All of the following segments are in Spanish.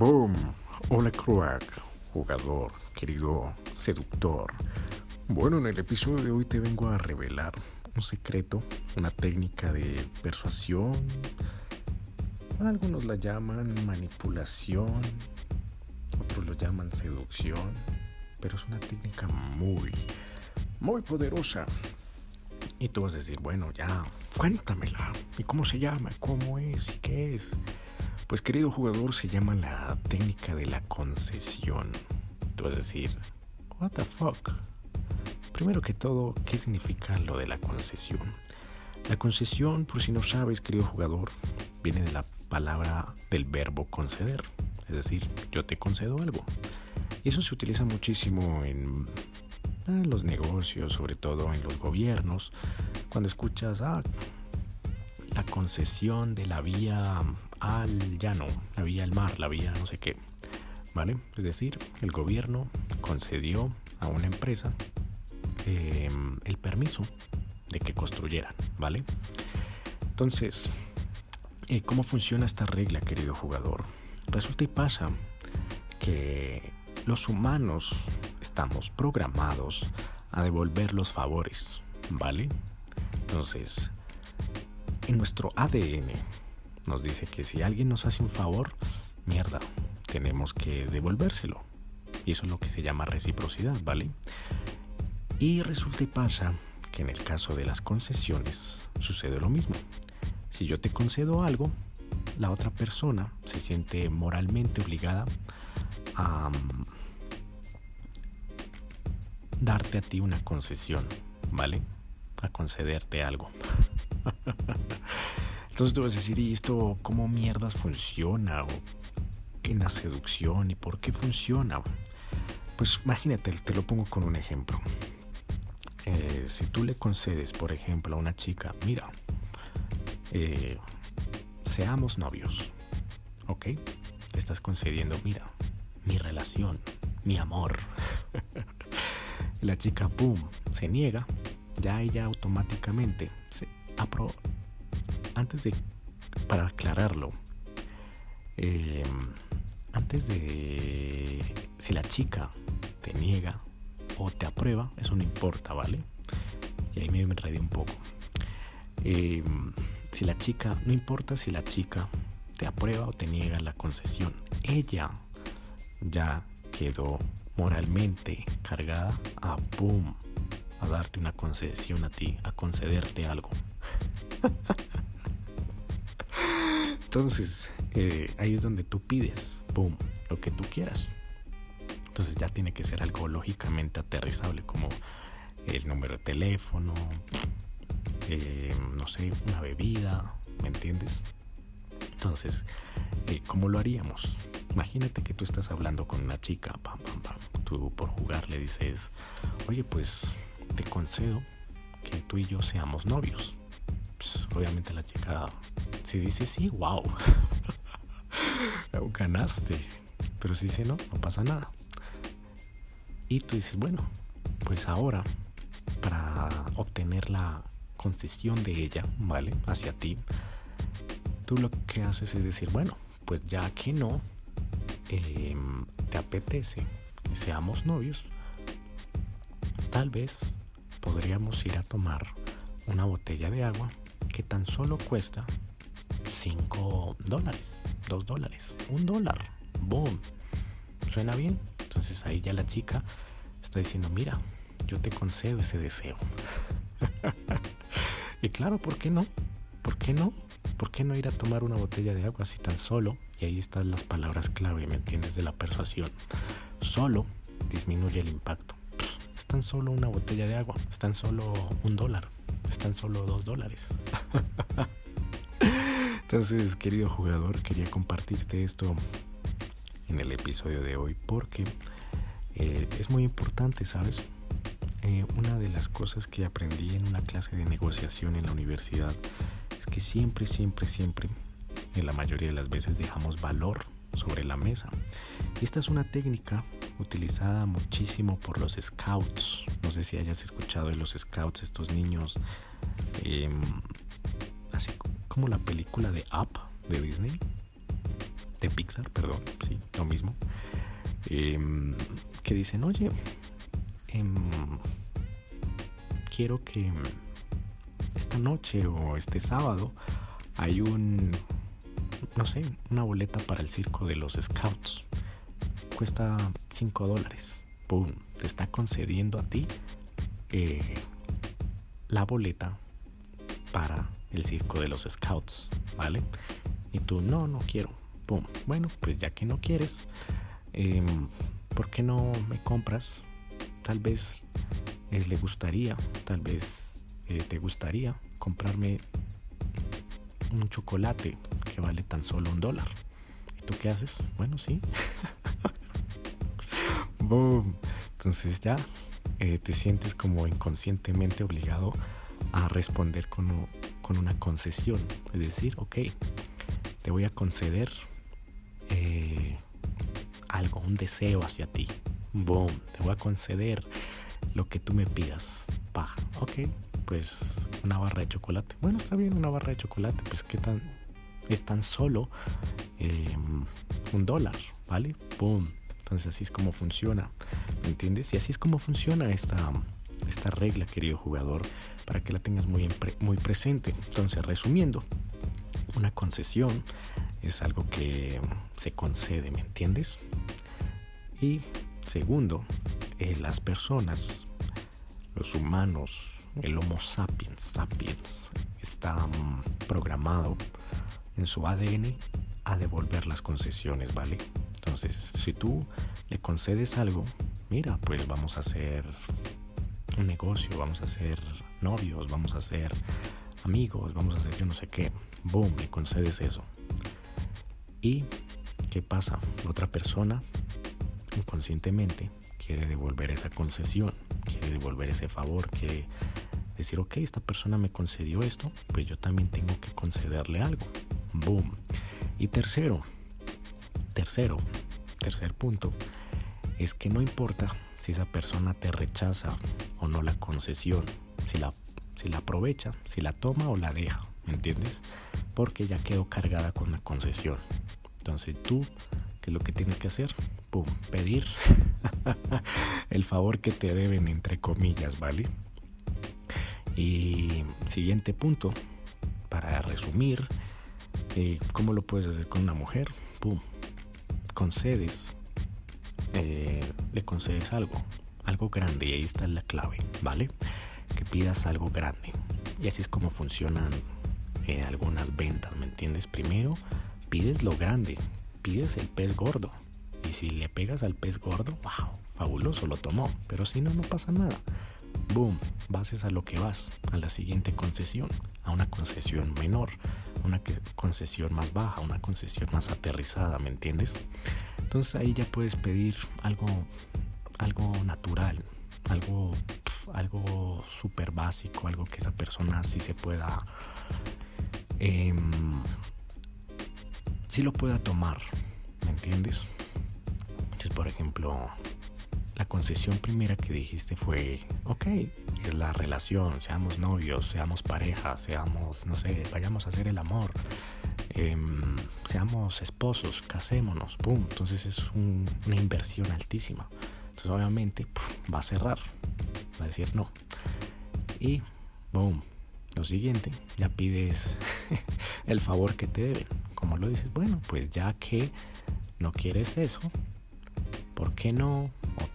Boom. Hola crack, jugador, querido seductor. Bueno, en el episodio de hoy te vengo a revelar un secreto, una técnica de persuasión. Algunos la llaman manipulación, otros lo llaman seducción, pero es una técnica muy, muy poderosa. Y tú vas a decir, bueno, ya, cuéntamela. ¿Y cómo se llama? ¿Cómo es? ¿Y qué es? Pues querido jugador, se llama la técnica de la concesión. Tú vas a decir, what the fuck? Primero que todo, ¿qué significa lo de la concesión? La concesión, por si no sabes, querido jugador, viene de la palabra del verbo conceder. Es decir, yo te concedo algo. Y eso se utiliza muchísimo en en los negocios, sobre todo en los gobiernos, cuando escuchas ah, la concesión de la vía al llano, la vía al mar, la vía no sé qué, ¿vale? Es decir, el gobierno concedió a una empresa em, el permiso de que construyeran, ¿vale? Entonces, eh, ¿cómo funciona esta regla, querido jugador? Resulta y pasa que los humanos estamos programados a devolver los favores, ¿vale? Entonces, en nuestro ADN nos dice que si alguien nos hace un favor, mierda, tenemos que devolvérselo. Y eso es lo que se llama reciprocidad, ¿vale? Y resulta y pasa que en el caso de las concesiones sucede lo mismo. Si yo te concedo algo, la otra persona se siente moralmente obligada a darte a ti una concesión, ¿vale? A concederte algo. Entonces tú vas a decir, ¿y esto cómo mierdas funciona? ¿O en la seducción? ¿Y por qué funciona? Pues imagínate, te lo pongo con un ejemplo. Eh, si tú le concedes, por ejemplo, a una chica, mira, eh, seamos novios, ¿ok? Estás concediendo, mira, mi relación, mi amor. la chica, ¡pum!, se niega, ya ella automáticamente se apro antes de, para aclararlo, em, antes de, si la chica te niega o te aprueba, eso no importa, ¿vale? Y ahí me enredé un poco. Em, si la chica, no importa si la chica te aprueba o te niega la concesión, ella ya quedó moralmente cargada a boom, a darte una concesión a ti, a concederte algo. Entonces, eh, ahí es donde tú pides, boom, lo que tú quieras. Entonces ya tiene que ser algo lógicamente aterrizable, como el número de teléfono, eh, no sé, una bebida, ¿me entiendes? Entonces, eh, ¿cómo lo haríamos? Imagínate que tú estás hablando con una chica, pam, pam, pam. Tú por jugar le dices, oye, pues te concedo que tú y yo seamos novios. Pues, obviamente la chica, si dice sí, wow, ganaste. Pero si dice no, no pasa nada. Y tú dices, bueno, pues ahora, para obtener la concesión de ella, ¿vale? Hacia ti, tú lo que haces es decir, bueno, pues ya que no, Em, te apetece que seamos novios, tal vez podríamos ir a tomar una botella de agua que tan solo cuesta 5 dólares, 2 dólares, 1 dólar. Boom. ¿Suena bien? Entonces ahí ya la chica está diciendo, mira, yo te concedo ese deseo. y claro, ¿por qué no? ¿Por qué no? ¿Por qué no ir a tomar una botella de agua si tan solo y ahí están las palabras clave, ¿me entiendes? De la persuasión. Solo disminuye el impacto. Es tan solo una botella de agua, es tan solo un dólar, es tan solo dos dólares. Entonces, querido jugador, quería compartirte esto en el episodio de hoy porque eh, es muy importante, ¿sabes? Eh, una de las cosas que aprendí en una clase de negociación en la universidad es que siempre, siempre, siempre y la mayoría de las veces dejamos valor sobre la mesa. Y esta es una técnica utilizada muchísimo por los scouts. No sé si hayas escuchado de los scouts, estos niños, em, así como la película de Up de Disney. de Pixar, perdón, sí, lo mismo, em, que dicen, oye, em, quiero que esta noche o este sábado hay un, no sé, una boleta para el circo de los Scouts. Cuesta 5 dólares. ¡Pum! Te está concediendo a ti eh, la boleta para el circo de los Scouts, ¿vale? Y tú, no, no quiero. ¡Pum! Bueno, pues ya que no quieres, em, ¿por qué no me compras? Tal vez eh, le gustaría, tal vez eh, te gustaría comprarme un chocolate que vale tan solo un dólar. ¿Y tú qué haces? Bueno, sí. Boom. Entonces ya eh, te sientes como inconscientemente obligado a responder con, con, una concesión. Es decir, ok, te voy a conceder eh, algo, un deseo hacia ti. Boom, te voy a conceder lo que tú me pidas. Paj, ok, pues una barra de chocolate. Bueno, está bien, una barra de chocolate, pues qué tan... Es tan solo em, un dólar, ¿vale? ¡Pum! Entonces así es como funciona, ¿me entiendes? Y así es como funciona esta, esta regla, querido jugador, para que la tengas muy, muy presente. Entonces, resumiendo, una concesión es algo que se concede, ¿me entiendes? Y segundo, eh, las personas, los humanos, el Homo sapiens sapiens está mm, programado en su ADN a devolver las concesiones, ¿vale? Entonces, si tú le concedes algo, mira, pues vamos a hacer un negocio, vamos a ser novios, vamos a ser amigos, vamos a hacer yo no sé qué. Boom, le concedes eso. ¿Y qué pasa? Otra persona inconscientemente quiere devolver esa concesión, quiere devolver ese favor, quiere decir, ok, esta persona me concedió esto, pues yo también tengo que concederle algo. Boom. Y tercero, tercero, tercer punto, es que no importa si esa persona te rechaza o no la concesión, si la, si la aprovecha, si la toma o la deja, ¿me entiendes? Porque ya quedó cargada con la concesión. Entonces tú, ¿qué es lo que tienes que hacer? Pum, pedir el favor que te deben, entre comillas, ¿vale? Y siguiente punto, para resumir, eh, ¿cómo lo puedes hacer con una mujer? Pum, concedes, eh, le concedes algo, algo grande, y ahí está la clave, ¿vale? Que pidas algo grande. Y así es como funcionan eh, algunas ventas, ¿me entiendes? Primero, pides lo grande, pides el pez gordo. Y si le pegas al pez gordo, wow, fabuloso, lo tomó. Pero si no, no pasa nada boom, bases a lo que vas, a la siguiente concesión, a una concesión menor, una concesión más baja, una concesión más aterrizada, ¿me entiendes? Entonces ahí ya puedes pedir algo, algo natural, algo, algo súper básico, algo que esa persona sí se pueda, eh, sí lo pueda tomar, ¿me entiendes? Entonces, por ejemplo, la concesión primera que dijiste fue, ok, es la relación, seamos novios, seamos pareja, seamos, no sé, vayamos a hacer el amor, em, seamos esposos, casémonos, ¡pum! Entonces es una inversión altísima. Entonces obviamente va a cerrar, va a decir no. Y, boom, lo siguiente, ya pides el favor que te deben. Como lo dices, bueno, pues ya que no quieres eso, ¿por qué no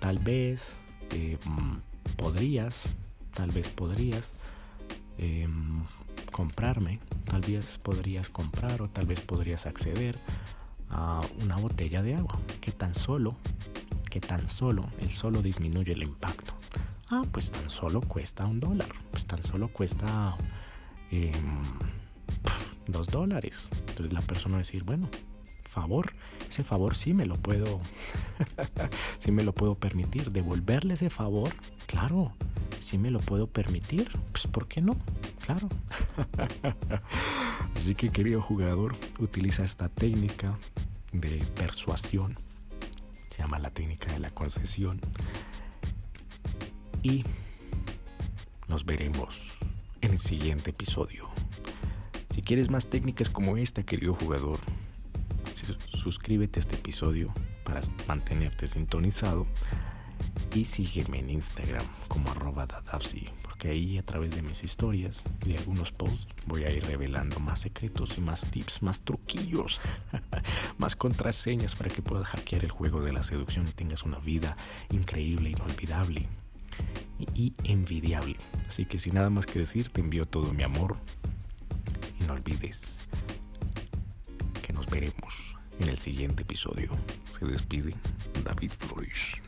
tal vez eh, mm, podrías, tal vez podrías em, comprarme, tal vez podrías comprar o tal vez podrías acceder a una botella de agua que tan solo, que tan solo, el solo disminuye el impacto. Ah, pues tan solo cuesta un dólar, pues tan solo cuesta em, dos dólares. Entonces la persona va a decir, bueno, favor, ese favor sí me lo puedo, sí me lo puedo permitir. Devolverle ese favor, claro, sí me lo puedo permitir. Pues, ¿por qué no? Claro. Así que, querido jugador, utiliza esta técnica de persuasión. Se llama la técnica de la concesión. Y nos veremos en el siguiente episodio. Si quieres más técnicas como esta, querido jugador, suscríbete a este episodio para mantenerte sintonizado y sígueme en Instagram como arroba dadapsi, porque ahí a través de mis historias y algunos posts voy a ir revelando más secretos y más tips, más truquillos, más contraseñas para que puedas hackear el juego de la seducción y tengas una vida increíble, inolvidable y envidiable. Así que sin nada más que decir, te envío todo mi amor y no olvides que nos veremos en el siguiente episodio. Se despide David Flores.